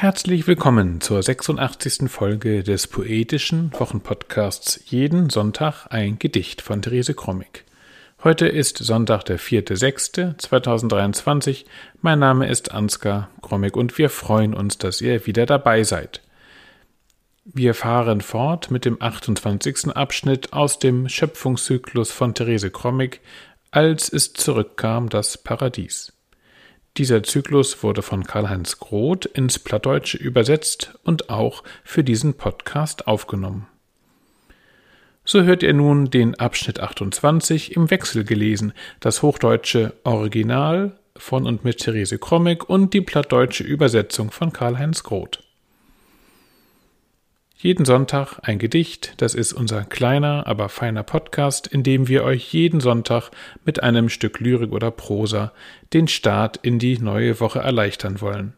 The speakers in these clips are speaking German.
Herzlich willkommen zur 86. Folge des poetischen Wochenpodcasts Jeden Sonntag ein Gedicht von Therese Krommig. Heute ist Sonntag, der 4.6.2023. Mein Name ist Ansgar Krommig und wir freuen uns, dass ihr wieder dabei seid. Wir fahren fort mit dem 28. Abschnitt aus dem Schöpfungszyklus von Therese Krommig, als es zurückkam das Paradies. Dieser Zyklus wurde von Karl-Heinz Groth ins Plattdeutsche übersetzt und auch für diesen Podcast aufgenommen. So hört ihr nun den Abschnitt 28 im Wechsel gelesen, das hochdeutsche Original von und mit Therese Krommig und die plattdeutsche Übersetzung von Karl-Heinz Groth. Jeden Sonntag ein Gedicht, das ist unser kleiner, aber feiner Podcast, in dem wir euch jeden Sonntag mit einem Stück Lyrik oder Prosa den Start in die neue Woche erleichtern wollen.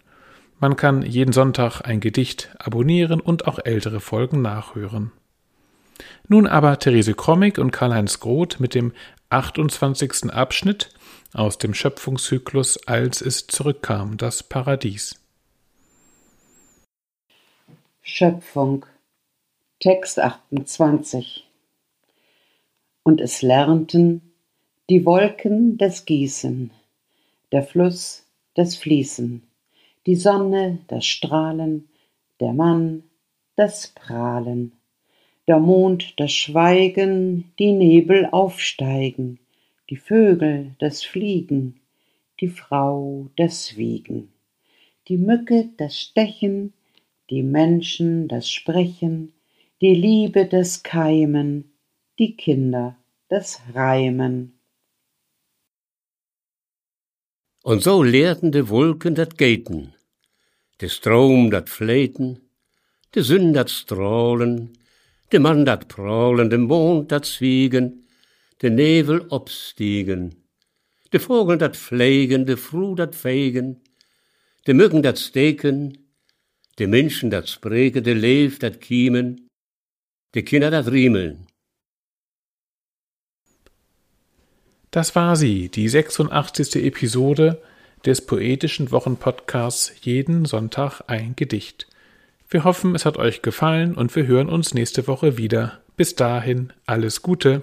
Man kann jeden Sonntag ein Gedicht abonnieren und auch ältere Folgen nachhören. Nun aber Therese Krommig und Karl-Heinz Groth mit dem 28. Abschnitt aus dem Schöpfungszyklus Als es zurückkam, das Paradies. Schöpfung Text 28 Und es lernten die Wolken das Gießen, der Fluss das Fließen, die Sonne das Strahlen, der Mann das Prahlen, der Mond das Schweigen, die Nebel aufsteigen, die Vögel das Fliegen, die Frau das Wiegen, die Mücke das Stechen, die Menschen das Sprechen, die Liebe des Keimen, die Kinder des Reimen. Und so lehrten de Wolken dat Gaten, de Strom dat Fleten, de Sünn dat Strahlen, de Mann dat Prahlen, de Mond dat Zwiegen, de Nebel obstiegen, de Vogel dat Pflegen, de Fru dat Fegen, de Mücken dat Steken, de Menschen dat Spreken, de Leef dat Kiemen, die Kinder das Riemeln. Das war sie, die 86. Episode des poetischen Wochenpodcasts Jeden Sonntag ein Gedicht. Wir hoffen, es hat euch gefallen und wir hören uns nächste Woche wieder. Bis dahin alles Gute.